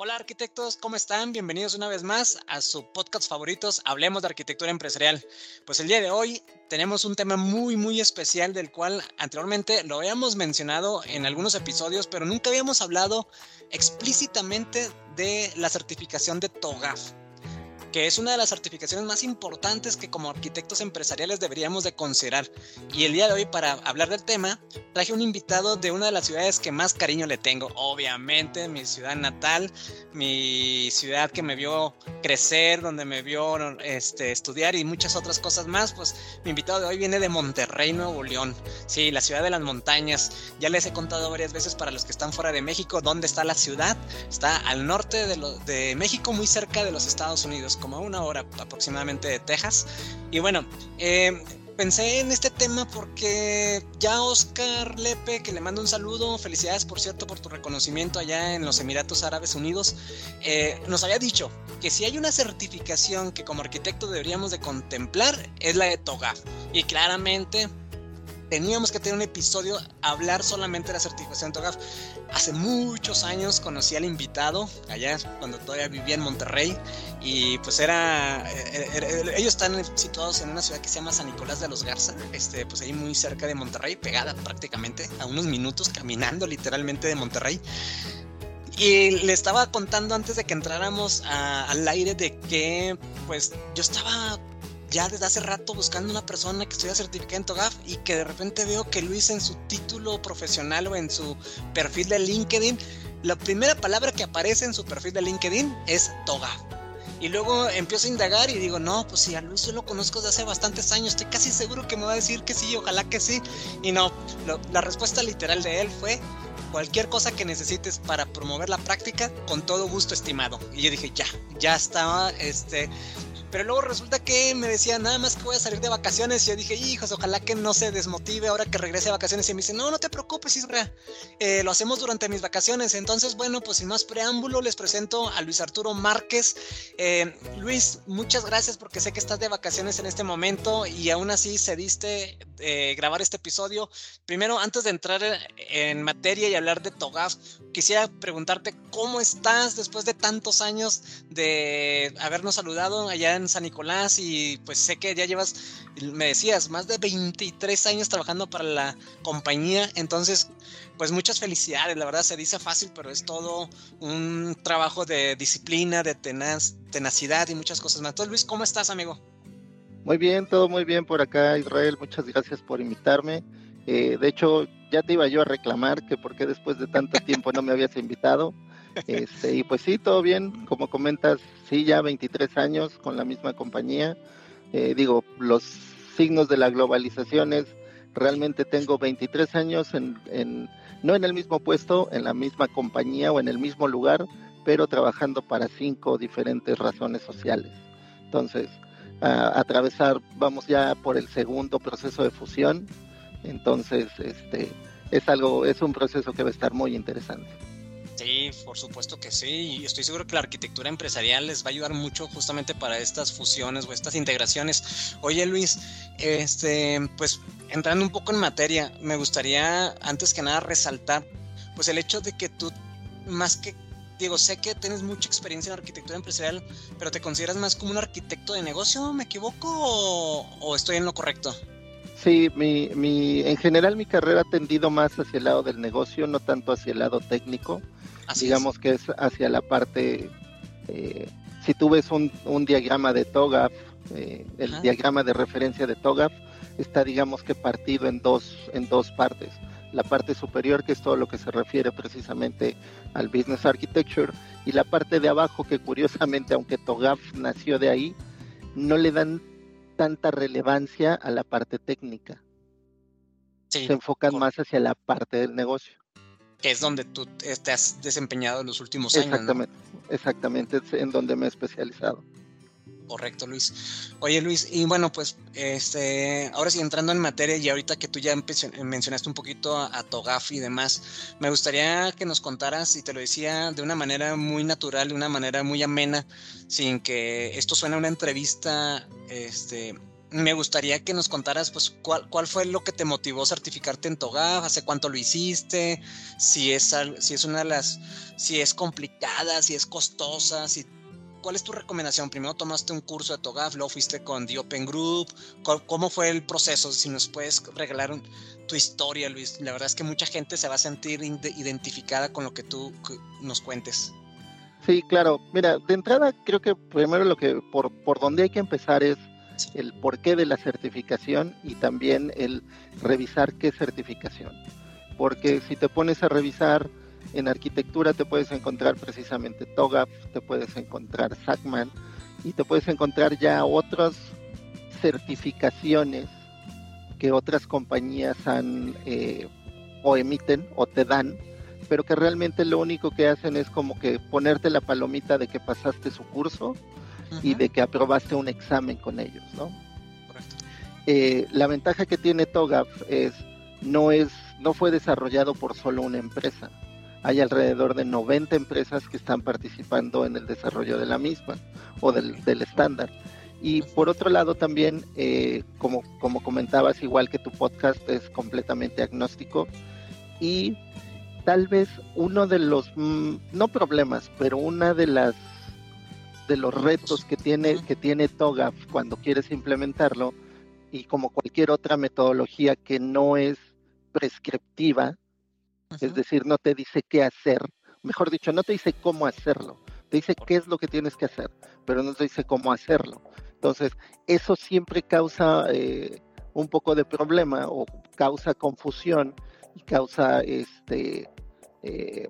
Hola arquitectos, ¿cómo están? Bienvenidos una vez más a su podcast favoritos, Hablemos de Arquitectura Empresarial. Pues el día de hoy tenemos un tema muy muy especial del cual anteriormente lo habíamos mencionado en algunos episodios, pero nunca habíamos hablado explícitamente de la certificación de TOGAF que es una de las certificaciones más importantes que como arquitectos empresariales deberíamos de considerar. Y el día de hoy para hablar del tema, traje un invitado de una de las ciudades que más cariño le tengo, obviamente mi ciudad natal, mi ciudad que me vio crecer, donde me vio este, estudiar y muchas otras cosas más, pues mi invitado de hoy viene de Monterrey, Nuevo León, sí, la ciudad de las montañas. Ya les he contado varias veces para los que están fuera de México dónde está la ciudad. Está al norte de, de México, muy cerca de los Estados Unidos como a una hora aproximadamente de Texas. Y bueno, eh, pensé en este tema porque ya Oscar Lepe, que le mando un saludo, felicidades por cierto por tu reconocimiento allá en los Emiratos Árabes Unidos, eh, nos había dicho que si hay una certificación que como arquitecto deberíamos de contemplar es la de TOGAF. Y claramente teníamos que tener un episodio hablar solamente de la certificación TOGAF. Hace muchos años conocí al invitado, allá cuando todavía vivía en Monterrey, y pues era, ellos están situados en una ciudad que se llama San Nicolás de los Garza, este, pues ahí muy cerca de Monterrey, pegada prácticamente, a unos minutos caminando literalmente de Monterrey. Y le estaba contando antes de que entráramos al aire de que pues yo estaba ya desde hace rato buscando una persona que estudia certificada en TOGAF y que de repente veo que Luis en su título profesional o en su perfil de LinkedIn, la primera palabra que aparece en su perfil de LinkedIn es TOGAF. Y luego empiezo a indagar y digo, no, pues si a Luis yo lo conozco desde hace bastantes años, estoy casi seguro que me va a decir que sí, ojalá que sí. Y no, la respuesta literal de él fue, cualquier cosa que necesites para promover la práctica, con todo gusto, estimado. Y yo dije, ya, ya estaba, este, pero luego resulta que me decía, nada más que voy a salir de vacaciones. Y yo dije, hijos, ojalá que no se desmotive ahora que regrese de vacaciones. Y me dice, no, no te preocupes, Isra. Eh, lo hacemos durante mis vacaciones. Entonces, bueno, pues sin más preámbulo, les presento a Luis Arturo Márquez. Eh, Luis, muchas gracias porque sé que estás de vacaciones en este momento y aún así cediste eh, grabar este episodio. Primero, antes de entrar en materia y hablar de Togaf, quisiera preguntarte cómo estás después de tantos años de habernos saludado allá en San Nicolás y pues sé que ya llevas, me decías, más de 23 años trabajando para la compañía, entonces pues muchas felicidades, la verdad se dice fácil, pero es todo un trabajo de disciplina, de tenaz, tenacidad y muchas cosas más. Entonces Luis, ¿cómo estás amigo? Muy bien, todo muy bien por acá Israel, muchas gracias por invitarme. Eh, de hecho, ya te iba yo a reclamar que por qué después de tanto tiempo no me habías invitado. Este, y pues sí, todo bien, como comentas, sí, ya 23 años con la misma compañía. Eh, digo, los signos de la globalización es, realmente tengo 23 años en, no en el mismo puesto, en la misma compañía o en el mismo lugar, pero trabajando para cinco diferentes razones sociales. Entonces, atravesar, vamos ya por el segundo proceso de fusión, entonces, este, es algo, es un proceso que va a estar muy interesante. Sí, por supuesto que sí. Y estoy seguro que la arquitectura empresarial les va a ayudar mucho justamente para estas fusiones o estas integraciones. Oye, Luis, este, pues entrando un poco en materia, me gustaría antes que nada resaltar, pues el hecho de que tú, más que digo, sé que tienes mucha experiencia en arquitectura empresarial, pero te consideras más como un arquitecto de negocio, ¿me equivoco o, estoy en lo correcto? Sí, mi, mi, en general mi carrera ha tendido más hacia el lado del negocio, no tanto hacia el lado técnico digamos que es hacia la parte, eh, si tú ves un, diagrama de TOGAF, eh, el diagrama de referencia de TOGAF está digamos que partido en dos, en dos partes. La parte superior, que es todo lo que se refiere precisamente al Business Architecture, y la parte de abajo, que curiosamente, aunque TOGAF nació de ahí, no le dan tanta relevancia a la parte técnica. se enfocan más hacia la parte del negocio que es donde tú te has desempeñado en los últimos años. Exactamente, exactamente, es en donde me he especializado. Correcto, Luis. Oye, Luis, y bueno, pues este, ahora sí entrando en materia y ahorita que tú ya mencionaste un poquito a, Togaf y demás, me gustaría que nos contaras, y te lo decía de una manera muy natural, de una manera muy amena, sin que esto suene a una entrevista este, me gustaría que nos contaras, pues, cuál, cuál fue lo que te motivó a certificarte en TOGAF, hace cuánto lo hiciste, si es, si es una de las, si es complicada, si es costosa, si, ¿cuál es tu recomendación? Primero tomaste un curso de TOGAF, luego fuiste con The Open Group, ¿cómo fue el proceso? Si nos puedes regalar tu historia, Luis, la verdad es que mucha gente se va a sentir identificada con lo que tú nos cuentes. Sí, claro. Mira, de entrada creo que primero lo que por, por donde hay que empezar es el porqué de la certificación y también el revisar qué certificación. Porque si te pones a revisar en arquitectura te puedes encontrar precisamente TOGAF, te puedes encontrar SACMAN y te puedes encontrar ya otras certificaciones que otras compañías han eh, o emiten o te dan, pero que realmente lo único que hacen es como que ponerte la palomita de que pasaste su curso y de que aprobaste un examen con ellos, ¿no? Eh, la ventaja que tiene TOGAF es no es no fue desarrollado por solo una empresa. Hay alrededor de 90 empresas que están participando en el desarrollo de la misma o del, estándar. Y por otro lado también, eh, como, como comentabas, igual que tu podcast es completamente agnóstico y tal vez uno de los, mm, no problemas, pero una de las de los retos que tiene, que tiene TOGAF cuando quieres implementarlo y como cualquier otra metodología que no es prescriptiva, es decir, no te dice qué hacer, mejor dicho, no te dice cómo hacerlo, te dice qué es lo que tienes que hacer, pero no te dice cómo hacerlo. Entonces, eso siempre causa eh, un poco de problema o causa confusión y causa este eh,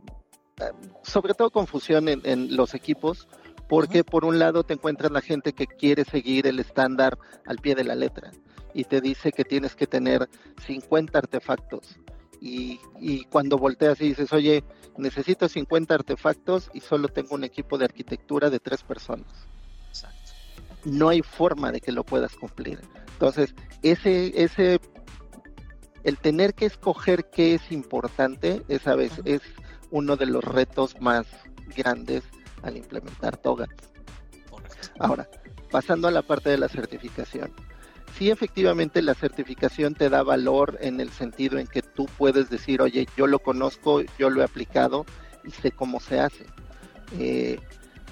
sobre todo confusión en, los equipos porque por un lado te encuentras la gente que quiere seguir el estándar al pie de la letra y te dice que tienes que tener 50 artefactos. Y, cuando volteas y dices, oye, necesito 50 artefactos y solo tengo un equipo de arquitectura de tres personas. No hay forma de que lo puedas cumplir. Entonces, ese, ese, el tener que escoger qué es importante, esa vez es uno de los retos más grandes al implementar TOGAF. Ahora, pasando a la parte de la certificación. Sí, efectivamente, la certificación te da valor en el sentido en que tú puedes decir, oye, yo lo conozco, yo lo he aplicado y sé cómo se hace. Eh,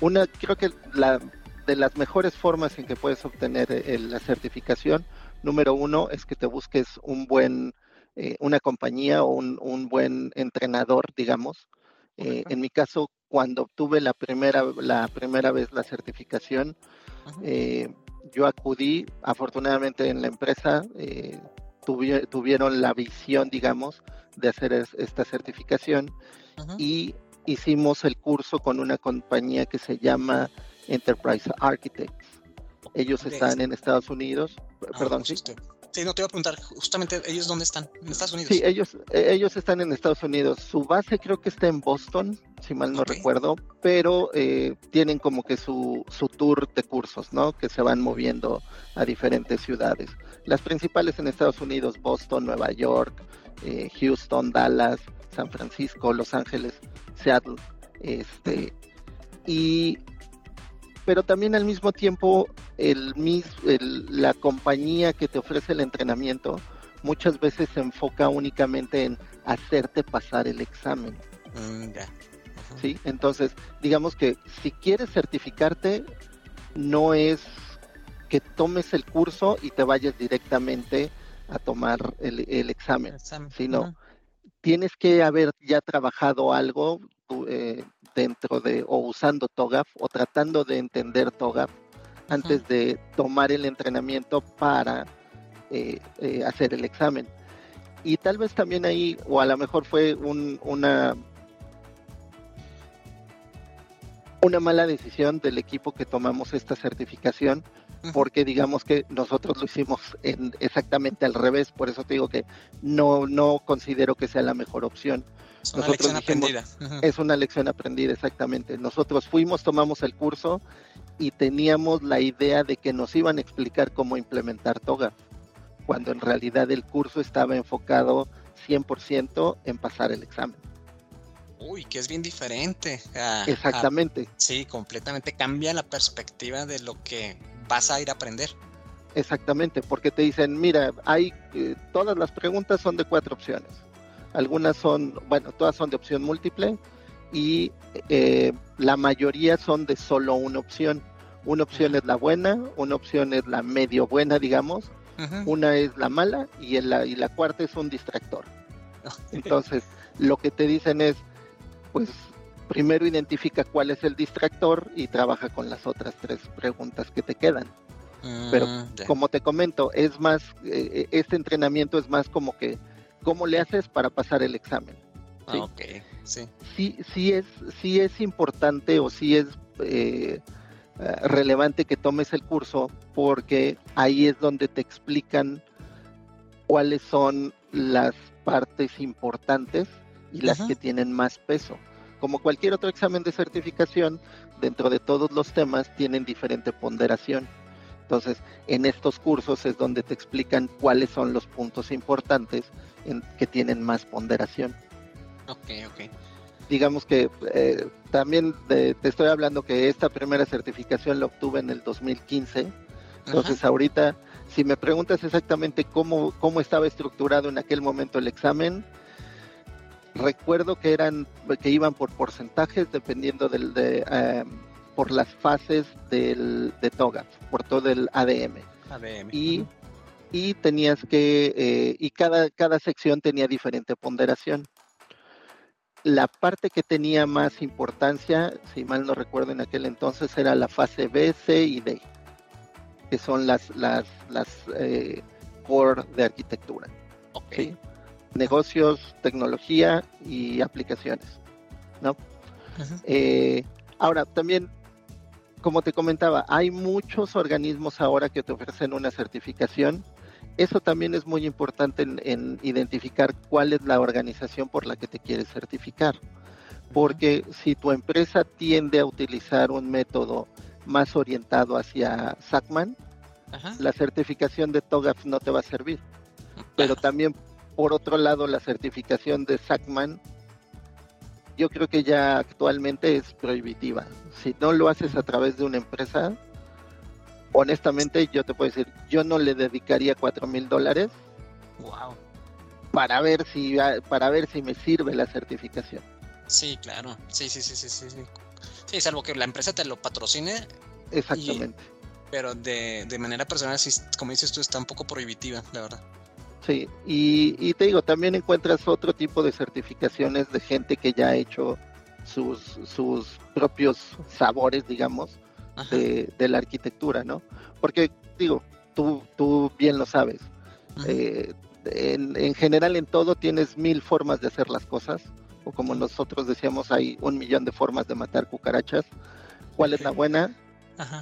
una, creo que la de las mejores formas en que puedes obtener eh, la certificación, número uno, es que te busques un buen, eh, una compañía o un, buen entrenador, digamos. en mi caso, cuando obtuve la primera, la primera vez la certificación, eh, yo acudí, afortunadamente en la empresa eh, tuvieron la visión, digamos, de hacer esta certificación y hicimos el curso con una compañía que se llama Enterprise Architects. Ellos están en Estados Unidos, ah, perdón, ¿sí? Sí, no te iba a preguntar, justamente, ¿ellos dónde están? ¿En Estados Unidos? Sí, ellos, e, ellos están en Estados Unidos. Su base creo que está en Boston, si mal no recuerdo, pero eh, tienen como que su, su tour de cursos, ¿no? Que se van moviendo a diferentes ciudades. Las principales en Estados Unidos, Boston, Nueva York, eh, Houston, Dallas, San Francisco, Los Ángeles, Seattle. Este, y pero también al mismo tiempo el, la compañía que te ofrece el entrenamiento muchas veces se enfoca únicamente en hacerte pasar el examen. Mm, ¿Sí? Entonces, digamos que si quieres certificarte, no es que tomes el curso y te vayas directamente a tomar el, examen, sino tienes que haber ya trabajado algo, eh, dentro de o usando TOGAF o tratando de entender TOGAF antes de tomar el entrenamiento para eh, eh, hacer el examen. Y tal vez también ahí, o a lo mejor fue una, una mala decisión del equipo que tomamos esta certificación, porque digamos que nosotros lo hicimos en exactamente al revés, por eso te digo que no, no considero que sea la mejor opción. Es una lección aprendida. Es una lección aprendida, exactamente. Nosotros fuimos, tomamos el curso y teníamos la idea de que nos iban a explicar cómo implementar Toga, cuando en realidad el curso estaba enfocado 100% en pasar el examen. Uy, que es bien diferente. Exactamente. sí, completamente cambia la perspectiva de lo que vas a ir a aprender. Exactamente, porque te dicen, mira, hay eh, todas las preguntas son de cuatro opciones. Algunas son, bueno, todas son de opción múltiple y eh, la mayoría son de solo una opción. Una opción es la buena, una opción es la medio buena, digamos, una es la mala y, la, y la cuarta es un distractor. Entonces, lo que te dicen es, pues primero identifica cuál es el distractor y trabaja con las otras tres preguntas que te quedan. Pero mm, como te comento, es más, eh, eh, este entrenamiento es más como que, ¿cómo le haces para pasar el examen? ¿Sí? ok, sí. Sí, sí es, sí es importante o sí es eh, relevante que tomes el curso porque ahí es donde te explican cuáles son las partes importantes y las que tienen más peso. Como cualquier otro examen de certificación, dentro de todos los temas tienen diferente ponderación. Entonces, en estos cursos es donde te explican cuáles son los puntos importantes en, que tienen más ponderación. Ok, ok. Digamos que eh, también te estoy hablando que esta primera certificación la obtuve en el 2015. Entonces, ahorita, si me preguntas exactamente cómo, cómo estaba estructurado en aquel momento el examen, recuerdo que eran que iban por porcentajes dependiendo del de em, por las fases del de TOGAF, por todo el ADM. Y, y tenías que eh, y cada cada sección tenía diferente ponderación. La parte que tenía más importancia, si mal no recuerdo en aquel entonces, era la fase B, C y D, que son las las las eh, core de arquitectura. Okay negocios, tecnología y aplicaciones, ¿no? Eh, ahora, también, como te comentaba, hay muchos organismos ahora que te ofrecen una certificación. Eso también es muy importante en, identificar cuál es la organización por la que te quieres certificar. Porque si tu empresa tiende a utilizar un método más orientado hacia SACMAN, la certificación de TOGAF no te va a servir. Pero también por otro lado, la certificación de SACMAN, yo creo que ya actualmente es prohibitiva. Si no lo haces a través de una empresa, honestamente yo te puedo decir, yo no le dedicaría cuatro mil dólares para ver si para ver si me sirve la certificación. Sí, claro. Sí, sí, sí, sí, sí. Sí, salvo que la empresa te lo patrocine. Exactamente. pero de, de manera personal, sí, como dices tú, está un poco prohibitiva, la verdad. Sí, y, te digo, también encuentras otro tipo de certificaciones de gente que ya ha hecho sus, sus propios sabores, digamos, de, la arquitectura, ¿no? Porque, digo, tú, tú bien lo sabes. Eh, en, en, general, en todo tienes mil formas de hacer las cosas, o como nosotros decíamos, hay un millón de formas de matar cucarachas. ¿Cuál es la buena?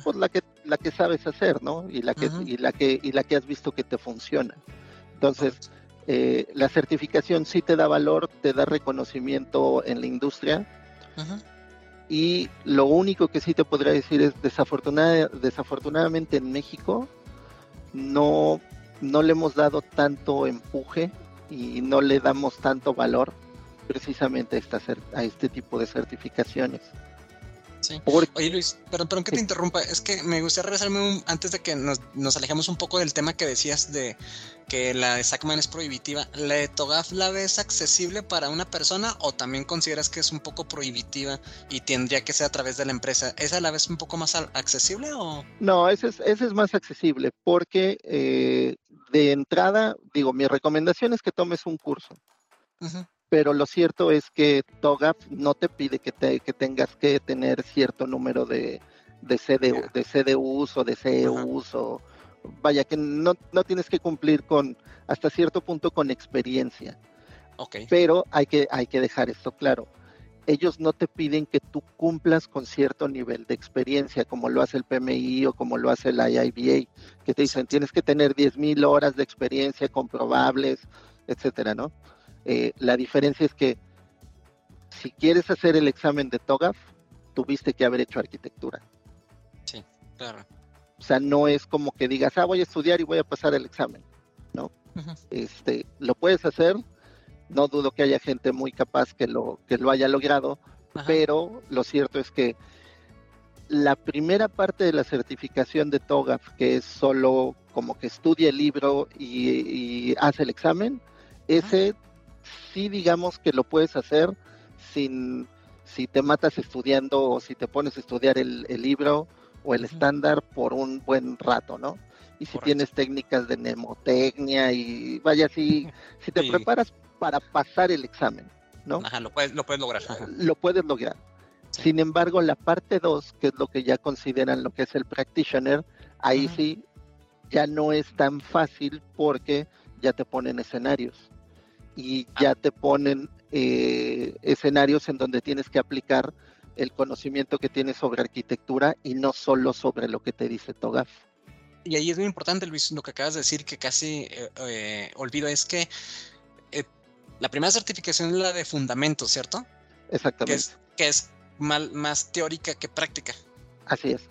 Pues la que, la que sabes hacer, ¿no? Y la que, y la que, y la que has visto que te funciona. Entonces, eh, la certificación sí te da valor, te da reconocimiento en la industria. Y lo único que sí te podría decir es, desafortunadamente en México, no, no le hemos dado tanto empuje y no le damos tanto valor precisamente a, esta, a este tipo de certificaciones. Oye Luis, perdón, perdón que te interrumpa, es que me gustaría regresarme antes de que nos, nos, alejemos un poco del tema que decías de que la de SACMAN es prohibitiva. ¿La de TOGAF la ves accesible para una persona o también consideras que es un poco prohibitiva y tendría que ser a través de la empresa? ¿Esa la ves un poco más accesible o...? No, ese es, más accesible porque eh, de entrada, digo, mi recomendación es que tomes un curso pero lo cierto es que TOGAF no te pide que, te, que tengas que tener cierto número de, de, CDU, de CDUs o de CEUs o vaya que no, no tienes que cumplir con hasta cierto punto con experiencia. Okay. Pero hay que, hay que dejar esto claro. Ellos no te piden que tú cumplas con cierto nivel de experiencia, como lo hace el PMI o como lo hace la IIBA, que te dicen tienes que tener 10.000 horas de experiencia comprobables, etcétera, ¿no? Eh, la diferencia es que si quieres hacer el examen de TOGAF, tuviste que haber hecho arquitectura. Sí, claro. O sea, no es como que digas, ah, voy a estudiar y voy a pasar el examen, ¿no? Este, lo puedes hacer, no dudo que haya gente muy capaz que lo, que lo haya logrado, pero lo cierto es que la primera parte de la certificación de TOGAF, que es solo como que estudia el libro y, hace el examen, ese sí digamos que lo puedes hacer sin si te matas estudiando o si te pones a estudiar el, libro o el estándar por un buen rato, ¿no? Y si tienes técnicas de mnemotecnia y vaya, si, si te preparas para pasar el examen, ¿no? Ajá, lo puedes, lo puedes lograr. Lo puedes lograr. Sin embargo, la parte 2, que es lo que ya consideran lo que es el practitioner, ahí sí ya no es tan fácil porque ya te ponen escenarios y ah. ya te ponen eh, escenarios en donde tienes que aplicar el conocimiento que tienes sobre arquitectura y no solo sobre lo que te dice TOGAF. Y ahí es muy importante, Luis, lo que acabas de decir que casi eh, eh, olvido, es que la primera certificación es la de fundamento, ¿cierto? Exactamente. Que es, más teórica que práctica. Así es.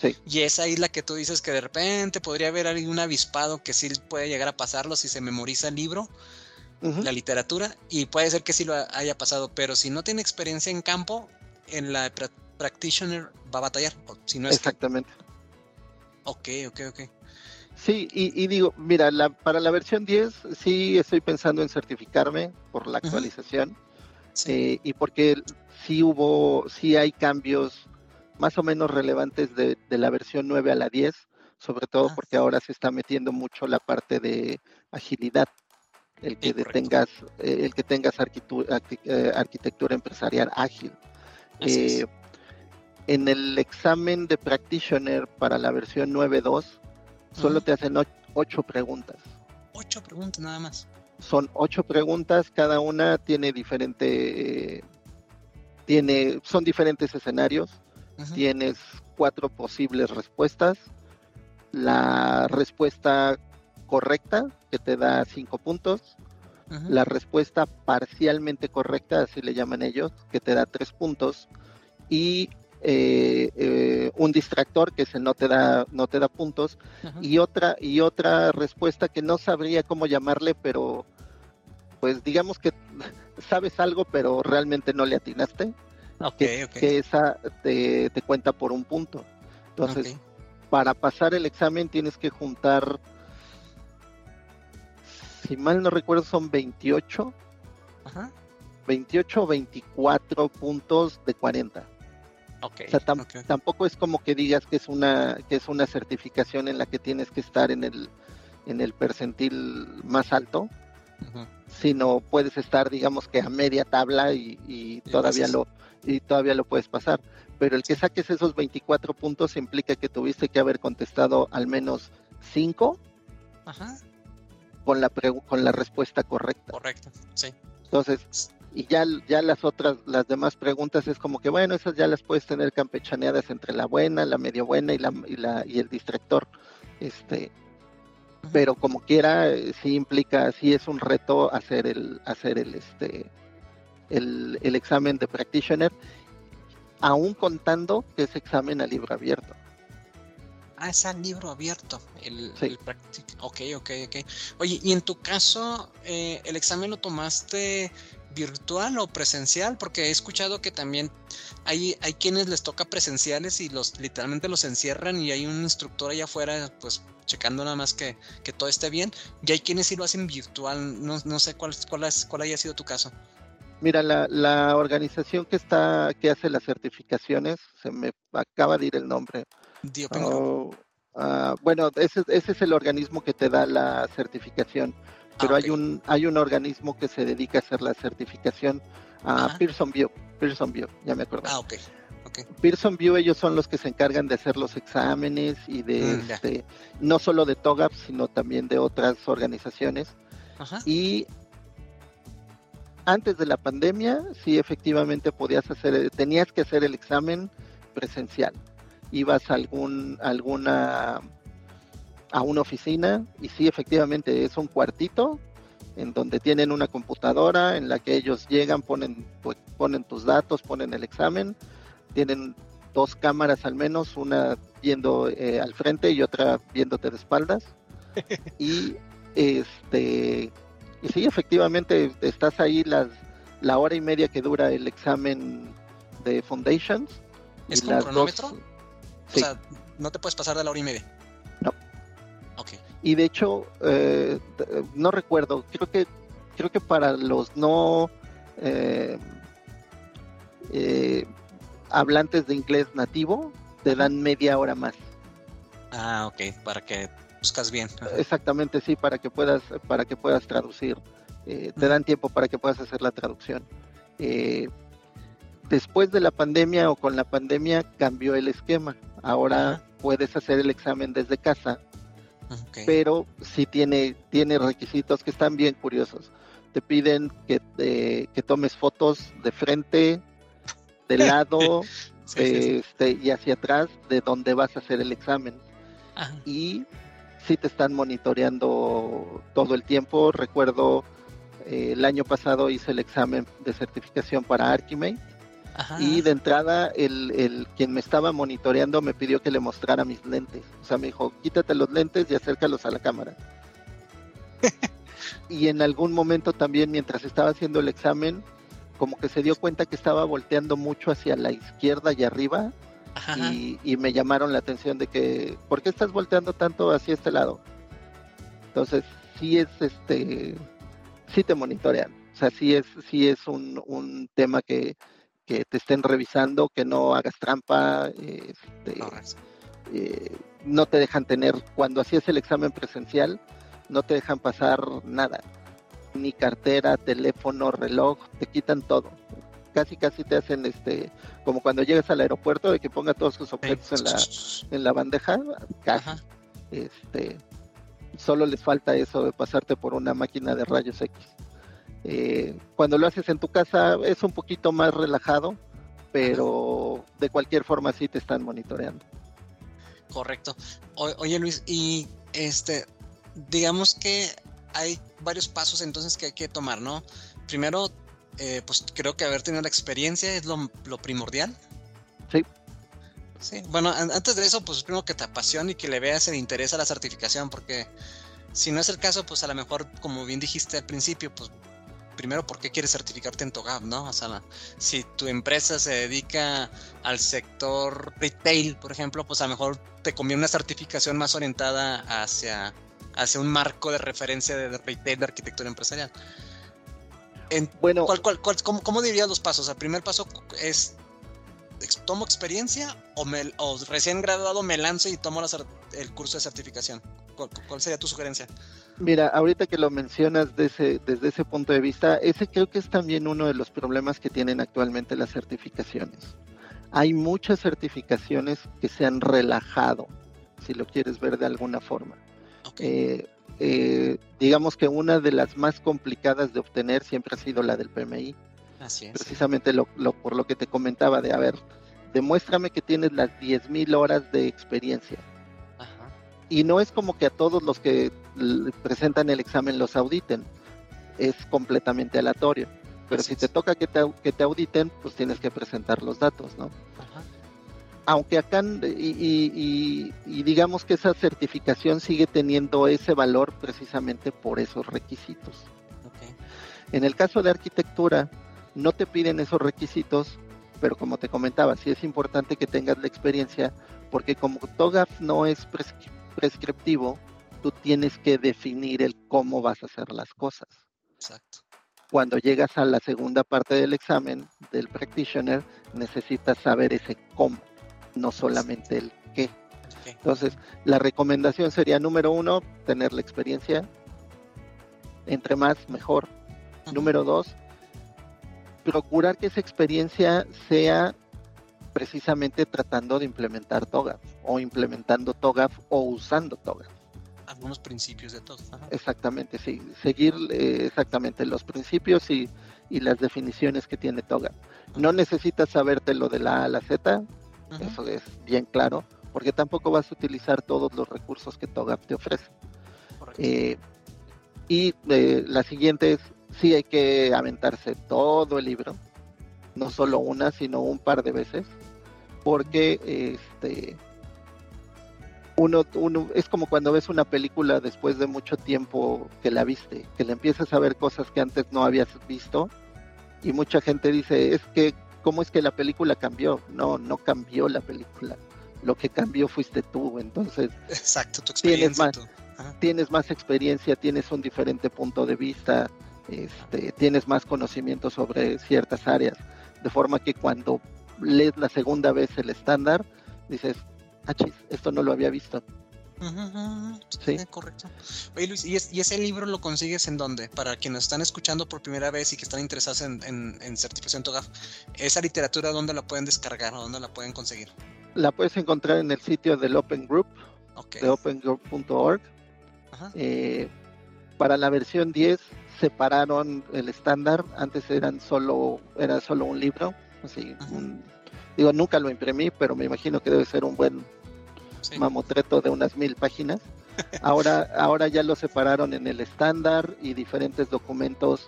Sí. Y es ahí la que tú dices que de repente podría haber algún avispado que sí puede llegar a pasarlo si se memoriza el libro, la literatura, y puede ser que sí lo haya pasado, pero si no tiene experiencia en campo, en la practitioner va a batallar. si no Exactamente. Ok, ok, ok. Sí, y, digo, mira, la, para la versión 10 sí estoy pensando en certificarme por la actualización eh, y porque sí hubo, sí hay cambios más o menos relevantes de, la versión 9 a la 10, sobre todo ah, porque ahora se está metiendo mucho la parte de agilidad, el que tengas, eh, el que tengas eh, arquitectura, empresarial ágil. en el examen de practitioner para la versión 9.2 solo te hacen ocho preguntas. Ocho preguntas nada más. Son ocho preguntas, cada una tiene diferente, tiene, son diferentes escenarios. Tienes cuatro posibles respuestas. La respuesta correcta, que te da cinco puntos. La respuesta parcialmente correcta, así le llaman ellos, que te da tres puntos. Y eh, eh, un distractor que se no te da no te da puntos. Y otra y otra respuesta que no sabría cómo llamarle pero pues digamos que sabes algo pero realmente no le atinaste que, esa te, cuenta por un punto. Entonces para pasar el examen tienes que juntar si mal no recuerdo son 28 28 o 24 puntos de 40 o sea, tampoco es como que digas que es una que es una certificación en la que tienes que estar en el en el percentil más alto, sino puedes estar, digamos que a media tabla y, todavía lo y todavía lo puedes pasar. Pero el que saques esos 24 puntos implica que tuviste que haber contestado al menos 5 con la con la respuesta correcta. Correcto, sí. Entonces, y ya, ya las otras, las demás preguntas es como que bueno, esas ya las puedes tener campechaneadas entre la buena, la medio buena y la, y, la, y el distractor. Este, pero como quiera, eh, sí implica, sí es un reto hacer el, hacer el este el, el examen de practitioner, aún contando que es examen a libro abierto. Ah, es al libro abierto. El, sí. ok, ok, ok. Oye, y en tu caso, eh, ¿el examen lo tomaste virtual o presencial, porque he escuchado que también hay, hay quienes les toca presenciales y los literalmente los encierran y hay un instructor allá afuera, pues checando nada más que, todo esté bien, y hay quienes sí lo hacen virtual, no, no sé cuál, cuál, es, cuál haya sido tu caso. Mira, la, la, organización que está, que hace las certificaciones, se me acaba de ir el nombre. Oh, ah, bueno, ese, ese es el organismo que te da la certificación pero ah, hay un hay un organismo que se dedica a hacer la certificación a Pearson View, Pearson View, ya me acuerdo. Ah, ok. Pearson View ellos son los que se encargan de hacer los exámenes y de mm, este, no solo de TOGAP, sino también de otras organizaciones. Y antes de la pandemia, sí efectivamente podías hacer, tenías que hacer el examen presencial. Ibas a algún, alguna a una oficina y sí, efectivamente es un cuartito en donde tienen una computadora en la que ellos llegan, ponen, pues, ponen tus datos, ponen el examen, tienen dos cámaras al menos, una viendo eh, al frente y otra viéndote de espaldas. y este y sí, efectivamente estás ahí las, la hora y media que dura el examen de Foundations. ¿Es con cronómetro? O sea, no te puedes pasar de la hora y media. No. Ok. Y de hecho, eh, no recuerdo, creo que, creo que para los no eh, eh, hablantes de inglés nativo, te dan media hora más. Ah, ok, para que buscas bien. Exactamente, sí, para que puedas, para que puedas traducir. te dan tiempo para que puedas hacer la traducción. Después de la pandemia o con la pandemia cambió el esquema. Ahora puedes hacer el examen desde casa, pero sí tiene, tiene requisitos que están bien curiosos. Te piden que, que tomes fotos de frente, de lado este, y hacia atrás de donde vas a hacer el examen. Y sí te están monitoreando todo el tiempo. Recuerdo eh, el año pasado hice el examen de certificación para Archimate y de entrada, el, el, quien me estaba monitoreando me pidió que le mostrara mis lentes. O sea, me dijo, quítate los lentes y acércalos a la cámara. y en algún momento también, mientras estaba haciendo el examen, como que se dio cuenta que estaba volteando mucho hacia la izquierda y arriba. Y, y, me llamaron la atención de que, ¿por qué estás volteando tanto hacia este lado? Entonces, sí es este, sí te monitorean. O sea, sí es, sí es un, un tema que, que te estén revisando, que no hagas trampa, este, eh, no te dejan tener, cuando hacías el examen presencial, no te dejan pasar nada, ni cartera, teléfono, reloj, te quitan todo. Casi, casi te hacen este, como cuando llegas al aeropuerto, de que ponga todos sus objetos en la, en la bandeja, casi. Este, solo les falta eso de pasarte por una máquina de rayos X. Eh, cuando lo haces en tu casa es un poquito más relajado, pero de cualquier forma sí te están monitoreando. Correcto. oye Luis, y este, digamos que hay varios pasos entonces que hay que tomar, ¿no? Primero, eh, pues creo que haber tenido la experiencia es lo, primordial. Sí. Sí, bueno, antes de eso, pues primero que te apasione y que le veas el interés a la certificación, porque si no es el caso, pues a lo mejor, como bien dijiste al principio, pues primero, ¿por qué quieres certificarte en TOGAF, no? O sea, si tu empresa se dedica al sector retail, por ejemplo, pues a lo mejor te conviene una certificación más orientada hacia, hacia un marco de referencia de retail de arquitectura empresarial. bueno, ¿cuál, cuál, cómo, ¿Cómo dirías los pasos? El primer paso es tomo experiencia o, me, o recién graduado me lanzo y tomo el curso de certificación? ¿Cuál, sería tu sugerencia? Mira, ahorita que lo mencionas desde ese punto de vista, ese creo que es también uno de los problemas que tienen actualmente las certificaciones. Hay muchas certificaciones que se han relajado, si lo quieres ver de alguna forma. Eh, eh, digamos que una de las más complicadas de obtener siempre ha sido la del PMI. Así es. Precisamente lo, por lo que te comentaba de, a ver, demuéstrame que tienes las 10.000 horas de experiencia. Y no es como que a todos los que presentan el examen los auditen, es completamente aleatorio. Pero si te toca que te, que te auditen, pues tienes que presentar los datos, ¿no? Aunque acá, y, digamos que esa certificación sigue teniendo ese valor precisamente por esos requisitos. En el caso de arquitectura, no te piden esos requisitos pero como te comentaba, sí es importante que tengas la experiencia, porque como TOGAF no es prescriptivo, tú tienes que definir el cómo vas a hacer las cosas. Exacto. Cuando llegas a la segunda parte del examen del practitioner, necesitas saber ese cómo, no solamente el qué. Entonces, la recomendación sería, número uno, tener la experiencia. Entre más, mejor. Número dos, procurar que esa experiencia sea precisamente tratando de implementar TOGAF o implementando TOGAF o usando TOGAF. Algunos principios de TOGAF. Exactamente, sí. Seguir eh, exactamente los principios y, las definiciones que tiene TOGAF. No necesitas saberte lo de la A a la Z, eso es bien claro, porque tampoco vas a utilizar todos los recursos que TOGAF te ofrece. Eh, y eh, la siguiente es sí hay que aventarse todo el libro, no solo una, sino un par de veces, porque este uno, uno es como cuando ves una película después de mucho tiempo que la viste, que le empiezas a ver cosas que antes no habías visto y mucha gente dice, es que ¿cómo es que la película cambió? No, no cambió la película. Lo que cambió fuiste tú, entonces Exacto, tu experiencia, tienes más experiencia, tienes un diferente punto de vista, este, tienes más conocimiento sobre ciertas áreas, de forma que cuando lees la segunda vez el estándar, dices, ah, chis, esto no lo había visto. Sí, correcto. Oye Luis, ¿y, ese libro lo consigues en dónde? Para quienes están escuchando por primera vez y que están interesados en, en, certificación TOGAF, ¿esa literatura dónde la pueden descargar o dónde la pueden conseguir? La puedes encontrar en el sitio del Open Group, de opengroup.org. Eh, para la versión 10 separaron el estándar, antes eran solo, era solo un libro, así, digo, nunca lo imprimí, pero me imagino que debe ser un buen mamotreto de unas mil páginas. Ahora, ahora ya lo separaron en el estándar y diferentes documentos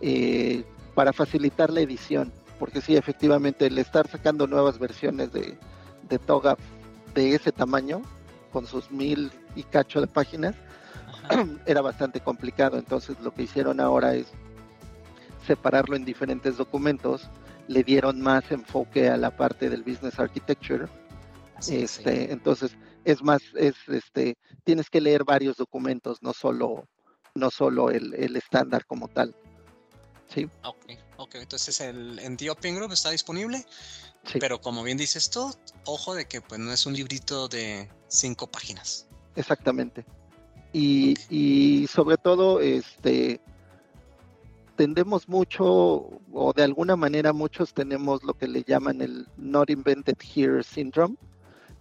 eh, para facilitar la edición, porque sí, efectivamente, el estar sacando nuevas versiones de, de Toga de ese tamaño, con sus mil y cacho de páginas, era bastante complicado. Entonces lo que hicieron ahora es separarlo en diferentes documentos, le dieron más enfoque a la parte del business architecture este, Entonces, es más, es este, tienes que leer varios documentos, no solo, no solo el, estándar como tal. Sí. Ok, ok, entonces el, en The Open Group está disponible, pero como bien dices tú, ojo de que pues no es un librito de cinco páginas. Exactamente. Y, y sobre todo, este, tendemos mucho, o de alguna manera muchos tenemos lo que le llaman el Not Invented Here Syndrome,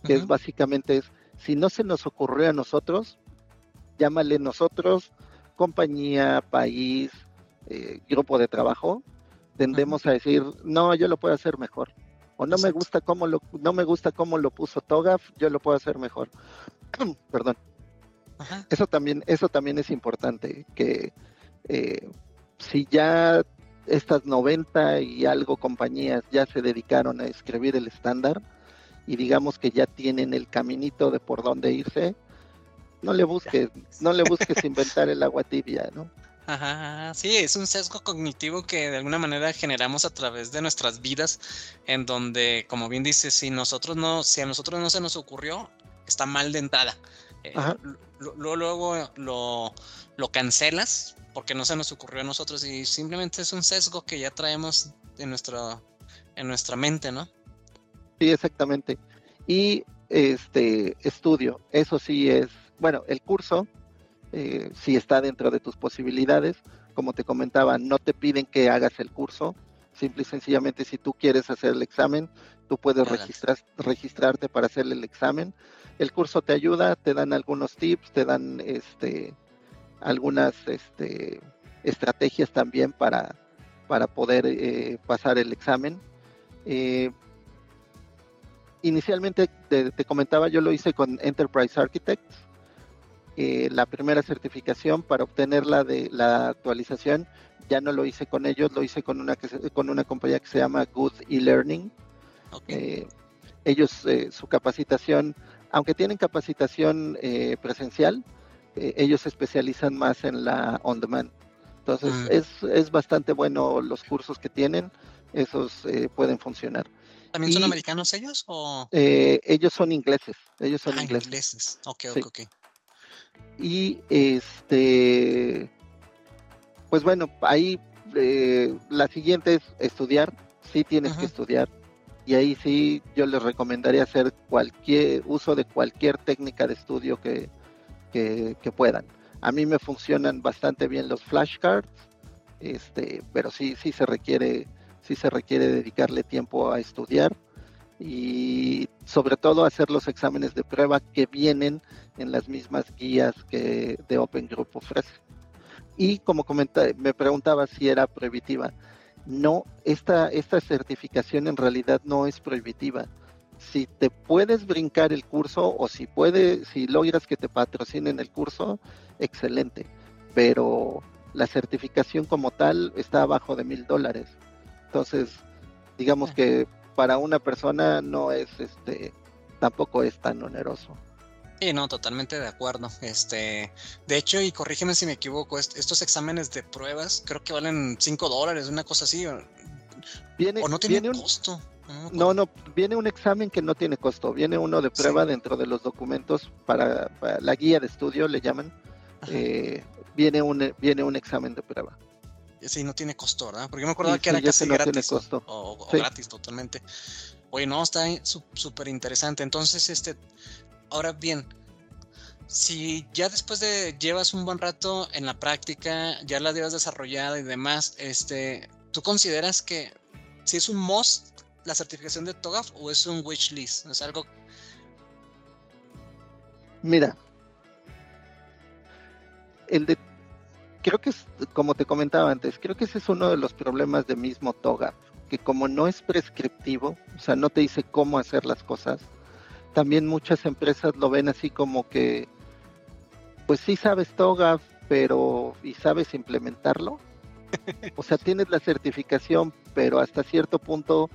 que es básicamente es, si no se nos ocurrió a nosotros, llámale nosotros, compañía, país, eh, grupo de trabajo, tendemos a decir, no, yo lo puedo hacer mejor. O no me gusta cómo lo, no me gusta cómo lo puso Togaf, yo lo puedo hacer mejor. Perdón. Eso también, eso también es importante, que eh, si ya estas 90 y algo compañías ya se dedicaron a escribir el estándar, y digamos que ya tienen el caminito de por dónde irse, no le busques, no le busques inventar el agua tibia, ¿no? Ajá, sí, es un sesgo cognitivo que de alguna manera generamos a través de nuestras vidas, en donde, como bien dices, si nosotros no, si a nosotros no se nos ocurrió, está mal de entrada. Eh, luego lo, lo cancelas porque no se nos ocurrió a nosotros y simplemente es un sesgo que ya traemos en nuestra, en nuestra mente, ¿no? Sí, exactamente. Y este estudio, eso sí es, bueno, el curso eh, sí está dentro de tus posibilidades. Como te comentaba, no te piden que hagas el curso. Simple y sencillamente, si tú quieres hacer el examen, tú puedes registrar, registrarte para hacer el examen. El curso te ayuda, te dan algunos tips, te dan este, algunas este, estrategias también para, para poder eh, pasar el examen. Eh, inicialmente te, comentaba, yo lo hice con Enterprise Architects. Eh, la primera certificación para obtener la de la actualización ya no lo hice con ellos, lo hice con una con una compañía que se llama Good eLearning. Ellos su capacitación, aunque tienen capacitación presencial, ellos se especializan más en la on demand. Entonces mm. es, es bastante bueno los cursos que tienen, esos pueden funcionar. ¿También son americanos ellos? O? Eh, ellos son ingleses. Ellos son ah, ingleses. ingleses. Ok, ok, ok. Y este. Pues bueno, ahí eh, la siguiente es estudiar. Sí tienes que estudiar. Y ahí sí yo les recomendaría hacer cualquier uso de cualquier técnica de estudio que, que, puedan. A mí me funcionan bastante bien los flashcards, este, pero sí, sí se requiere sí se requiere dedicarle tiempo a estudiar y sobre todo hacer los exámenes de prueba que vienen en las mismas guías que de Open Group ofrece. Y como comenté, me preguntaba si era prohibitiva. No, esta, esta certificación en realidad no es prohibitiva. Si te puedes brincar el curso o si puede, si logras que te patrocinen el curso, excelente. Pero la certificación como tal está abajo de mil dólares. Entonces, digamos que para una persona no es, este, tampoco es tan oneroso. Sí, no, totalmente de acuerdo. Este, de hecho, y corrígeme si me equivoco, estos exámenes de pruebas creo que valen 5 dólares, una cosa así. Viene, o no tiene un, costo. Ah, no, no, viene un examen que no tiene costo, viene uno de prueba dentro de los documentos para, la guía de estudio, le llaman, eh, viene, un, viene un examen de prueba. Sí, no tiene costo, ¿verdad? Porque yo me acordaba que era casi gratis O, gratis totalmente. Oye, no, está súper interesante. Entonces, este, ahora bien, si ya después de llevas un buen rato en la práctica, ya la llevas desarrollada y demás, este, ¿tú consideras que si es un must la certificación de TOGAF o es un wish list? ¿Es algo? Mira, el de, creo que es, como te comentaba antes, creo que ese es uno de los problemas de mismo TOGAF, que como no es prescriptivo, o sea, no te dice cómo hacer las cosas, también muchas empresas lo ven así como que, pues sí sabes TOGAF, pero ¿y sabes implementarlo? O sea, tienes la certificación, pero hasta cierto punto,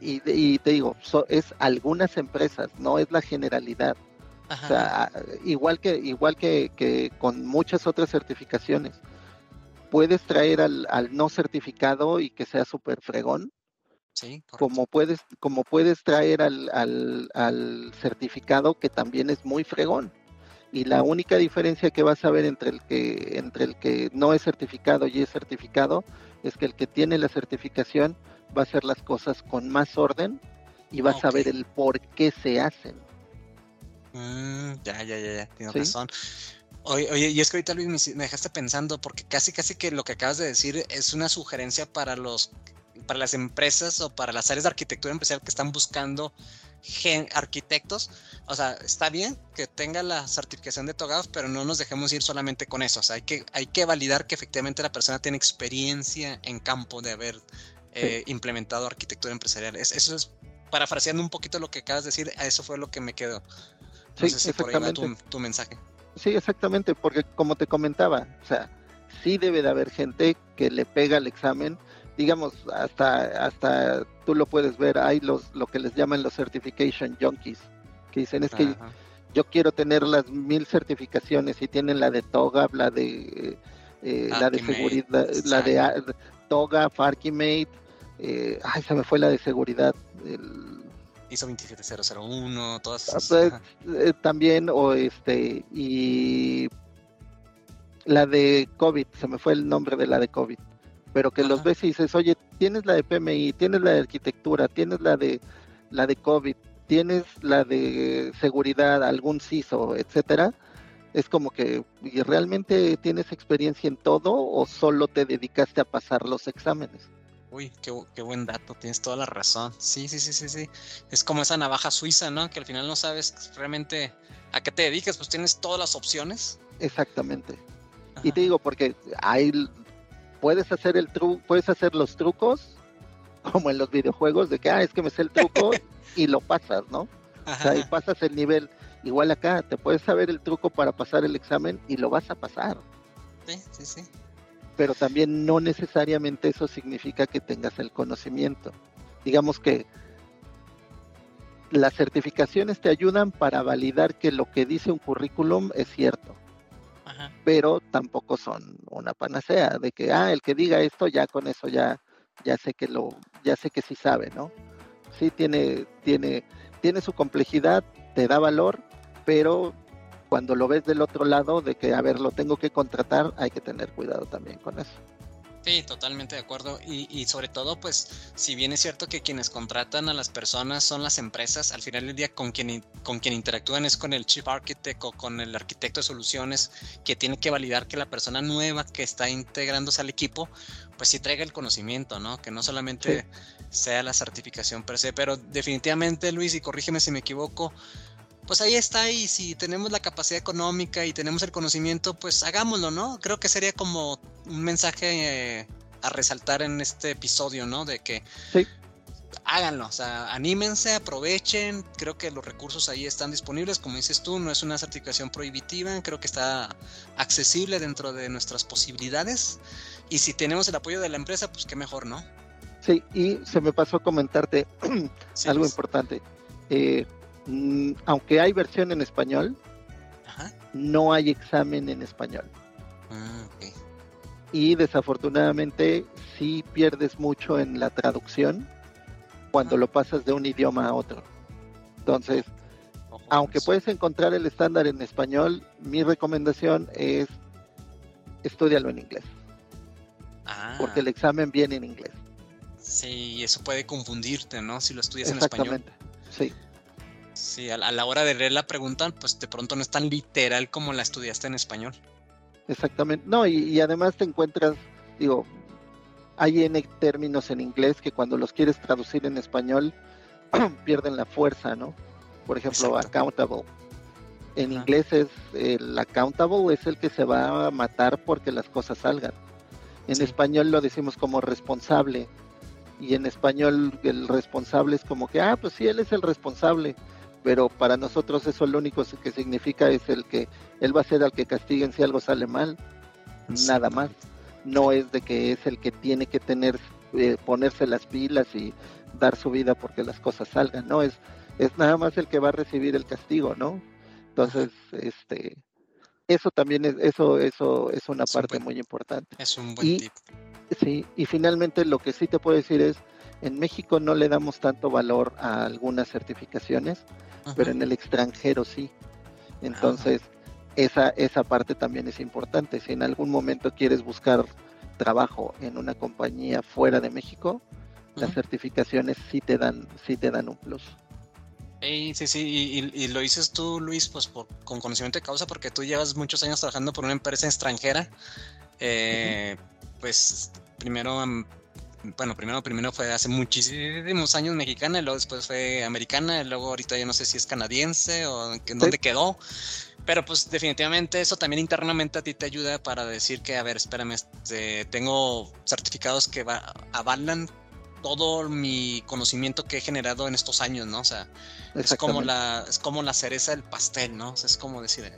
y, te digo, es algunas empresas, no es la generalidad. O sea, igual que, igual que, con muchas otras certificaciones, puedes traer al, no certificado y que sea súper fregón. Sí, como puedes, como puedes traer al, al, al certificado que también es muy fregón y la única diferencia que vas a ver entre el que entre el que no es certificado y es certificado es que el que tiene la certificación va a hacer las cosas con más orden y vas a ver el por qué se hacen. Mm, ya, ya, ya, ya, tienes razón. Oye, oye, y es que ahorita Luis me dejaste pensando porque casi, casi que lo que acabas de decir es una sugerencia para los, para las empresas o para las áreas de arquitectura empresarial que están buscando arquitectos, o sea, está bien que tenga la certificación de TOGAF, pero no nos dejemos ir solamente con eso. O sea, hay que, hay que validar que efectivamente la persona tiene experiencia en campo de haber eh, implementado arquitectura empresarial. eso es, parafraseando un poquito lo que acabas de decir, a eso fue lo que me quedó. No sí, por ahí tu, tu mensaje. Sí, exactamente, porque como te comentaba, o sea, sí debe de haber gente que le pega el examen digamos, hasta, hasta tú lo puedes ver, hay los, lo que les llaman los certification junkies, que dicen es que yo quiero tener las mil certificaciones y tienen la de TOGA, la de, eh, la de seguridad, la de TOGA, Archimate, eh, ay, se me fue la de seguridad. El, ISO 27001, todas ah, pues, eh, también, o este, y la de COVID, se me fue el nombre de la de COVID pero que los ves y dices, oye, tienes la de PMI, tienes la de arquitectura, tienes la de la de COVID, tienes la de seguridad, algún CISO, etcétera, es como que ¿y realmente tienes experiencia en todo o solo te dedicaste a pasar los exámenes. Uy, qué, qué, buen dato, tienes toda la razón. Sí, sí, sí, sí, sí. Es como esa navaja suiza, ¿no? Que al final no sabes realmente a qué te dedicas, pues tienes todas las opciones. Exactamente. Y te digo, porque hay puedes hacer el tru puedes hacer los trucos como en los videojuegos de que ah es que me sé el truco y lo pasas, ¿no? O sea, y pasas el nivel. Igual acá, te puedes saber el truco para pasar el examen y lo vas a pasar. Sí, sí, sí. Pero también no necesariamente eso significa que tengas el conocimiento. Digamos que las certificaciones te ayudan para validar que lo que dice un currículum es cierto pero tampoco son una panacea de que, ah, el que diga esto ya con eso ya, ya sé que lo, ya sé que sí sabe, ¿no? Sí tiene, tiene, tiene su complejidad, te da valor, pero cuando lo ves del otro lado de que, a ver, lo tengo que contratar, hay que tener cuidado también con eso. Sí, totalmente de acuerdo. Y, sobre todo, pues, si bien es cierto que quienes contratan a las personas son las empresas, al final del día con quien, con quien interactúan es con el Chief Architect o con el arquitecto de soluciones que tiene que validar que la persona nueva que está integrándose al equipo, pues sí traiga el conocimiento, ¿no? Que no solamente sea la certificación per se, pero definitivamente, Luis, y corrígeme si me equivoco, pues ahí está, y si tenemos la capacidad económica y tenemos el conocimiento, pues hagámoslo, ¿no? Creo que sería como un mensaje eh, a resaltar en este episodio, ¿no? De que háganlo, o sea, anímense, aprovechen, creo que los recursos ahí están disponibles, como dices tú, no es una certificación prohibitiva, creo que está accesible dentro de nuestras posibilidades, y si tenemos el apoyo de la empresa, pues qué mejor, ¿no? Sí, y se me pasó a comentarte algo importante. Eh, aunque hay versión en español, no hay examen en español. Ah, y desafortunadamente si pierdes mucho en la traducción cuando lo pasas de un idioma a otro. Entonces, aunque puedes encontrar el estándar en español, mi recomendación es estudialo en inglés. Porque el ah. examen viene en inglés. Sí, eso puede confundirte, ¿no? Si lo estudias en español. Sí. Sí, a, la hora de leer la pregunta, pues de pronto no es tan literal como la estudiaste en español. Exactamente. No, y, además te encuentras, digo, hay N términos en inglés que cuando los quieres traducir en español pierden la fuerza, ¿no? Por ejemplo, accountable. En inglés es el accountable es el que se va a matar porque las cosas salgan. En español lo decimos como responsable y en español el responsable es como que, ah, pues sí, él es el responsable pero para nosotros eso lo único que significa es el que él va a ser al que castiguen si algo sale mal, nada más. No es de que es el que tiene que tener, eh, ponerse las pilas y dar su vida porque las cosas salgan, no, es, es nada más el que va a recibir el castigo, ¿no? Entonces, este, eso también es, eso, eso es una parte muy importante. Es un buen tip. Sí, y finalmente lo que sí te puedo decir es, en México no le damos tanto valor a algunas certificaciones, pero en el extranjero sí. Entonces, esa, esa parte también es importante. Si en algún momento quieres buscar trabajo en una compañía fuera de México, las certificaciones sí te dan, sí te dan un plus. sí, sí, y, lo dices tú, Luis, pues con conocimiento de causa, porque tú llevas muchos años trabajando por una empresa extranjera. Eh, pues primero bueno, primero, primero fue hace muchísimos años mexicana, y luego después fue americana, y luego ahorita ya no sé si es canadiense o en dónde quedó. Pero pues definitivamente eso también internamente a ti te ayuda para decir que, a ver, espérame, este, tengo certificados que avalan todo mi conocimiento que he generado en estos años, ¿no? O sea, es como la, es como la cereza del pastel, ¿no? O sea, es como decir,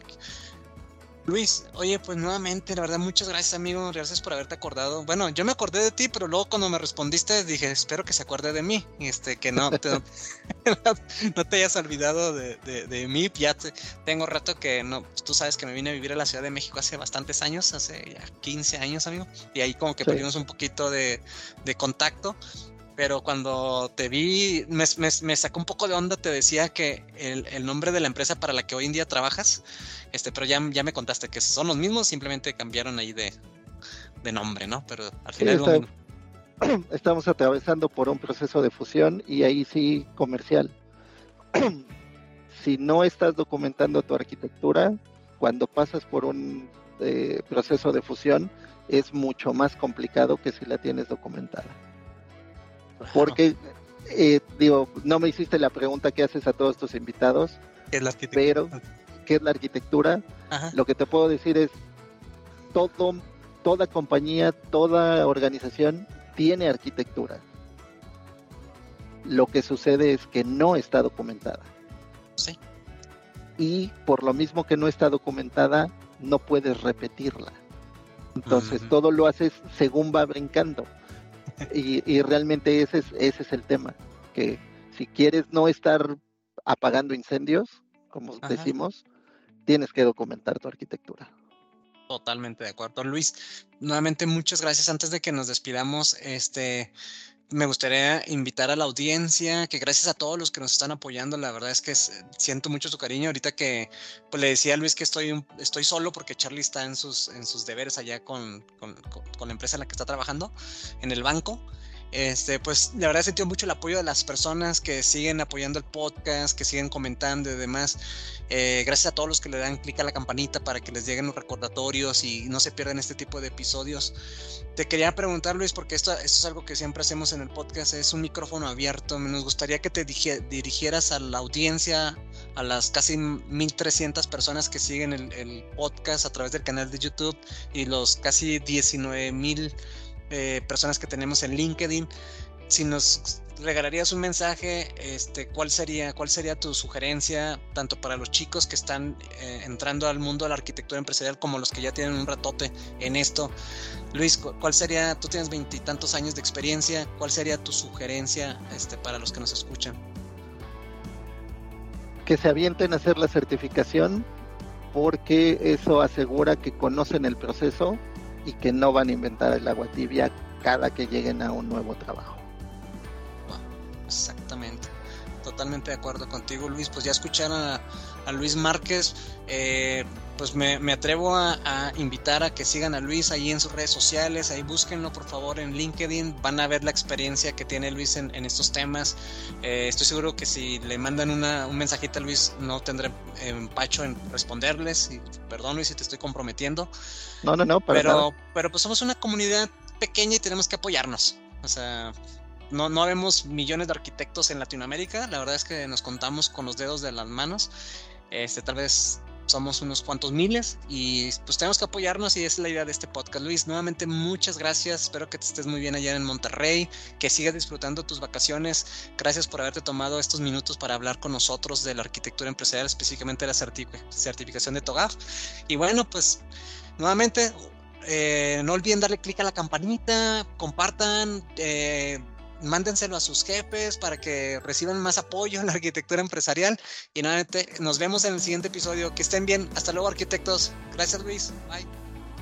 Luis, oye, pues nuevamente, la verdad, muchas gracias, amigo. Gracias por haberte acordado. Bueno, yo me acordé de ti, pero luego cuando me respondiste dije, espero que se acuerde de mí. Este, que no te, no te hayas olvidado de, de, mí. Ya tengo rato que no, tú sabes que me vine a vivir a la Ciudad de México hace bastantes años, hace ya 15 años, amigo. Y ahí como que perdimos un poquito de, de contacto pero cuando te vi, me, me, sacó un poco de onda, te decía que el, el, nombre de la empresa para la que hoy en día trabajas, este, pero ya, ya me contaste que son los mismos, simplemente cambiaron ahí de, de nombre, ¿no? Pero al final... estamos atravesando por un proceso de fusión y ahí sí comercial. si no estás documentando tu arquitectura, cuando pasas por un eh, proceso de fusión, es mucho más complicado que si la tienes documentada. Porque, eh, digo, no me hiciste la pregunta que haces a todos tus invitados, pero ¿qué es la arquitectura? Lo que te puedo decir es, todo, toda compañía, toda organización tiene arquitectura. Lo que sucede es que no está documentada. Sí. Y por lo mismo que no está documentada, no puedes repetirla. Entonces todo lo haces según va brincando y, realmente ese es, ese es el tema, que si quieres no estar apagando incendios, como decimos, tienes que documentar tu arquitectura. Totalmente de acuerdo, Luis. Nuevamente muchas gracias. Antes de que nos despidamos, este, me gustaría invitar a la audiencia, que gracias a todos los que nos están apoyando, la verdad es que siento mucho su cariño. Ahorita que pues, le decía a Luis que estoy, estoy solo porque Charlie está en sus, en sus deberes allá con, con, con la empresa en la que está trabajando, en el banco. Este, pues la verdad he sentido mucho el apoyo de las personas que siguen apoyando el podcast, que siguen comentando y demás. Eh, gracias a todos los que le dan clic a la campanita para que les lleguen los recordatorios y no se pierdan este tipo de episodios. Te quería preguntar, Luis, porque esto, es algo que siempre hacemos en el podcast, es un micrófono abierto. Nos gustaría que te dirigieras a la audiencia, a las casi 1300 personas que siguen el, el podcast a través del canal de YouTube y los casi 19000 eh, personas que tenemos en LinkedIn. Si nos regalarías un mensaje, este, ¿cuál sería, cuál sería tu sugerencia tanto para los chicos que están eh, entrando al mundo de la arquitectura empresarial como los que ya tienen un ratote en esto? Luis, ¿cuál sería, tú tienes veintitantos años de experiencia, cuál sería tu sugerencia este, para los que nos escuchan? Que se avienten a hacer la certificación porque eso asegura que conocen el proceso y que no van a inventar el agua tibia cada que lleguen a un nuevo trabajo. Exactamente. Totalmente de acuerdo contigo, Luis. Pues ya escucharon a, a Luis Márquez. Eh, pues me, me atrevo a, a, invitar a que sigan a Luis ahí en sus redes sociales, ahí búsquenlo por favor en LinkedIn, van a ver la experiencia que tiene Luis en, en estos temas. Eh, estoy seguro que si le mandan una, un mensajito a Luis no tendré empacho en responderles, y, perdón Luis si te estoy comprometiendo. No, no, no, pero, nada. pero pues somos una comunidad pequeña y tenemos que apoyarnos. O sea, no, no vemos millones de arquitectos en Latinoamérica, la verdad es que nos contamos con los dedos de las manos. Este, tal vez somos unos cuantos miles y pues tenemos que apoyarnos y es la idea de este podcast. Luis, nuevamente muchas gracias, espero que te estés muy bien allá en Monterrey, que sigas disfrutando tus vacaciones. Gracias por haberte tomado estos minutos para hablar con nosotros de la arquitectura empresarial, específicamente la certificación de TOGAF. Y bueno, pues nuevamente eh, no olviden darle clic a la campanita, compartan, eh, mándenselo a sus jefes para que reciban más apoyo en la arquitectura empresarial. Y nuevamente nos vemos en el siguiente episodio. Que estén bien. Hasta luego, arquitectos. Gracias, Luis. Bye.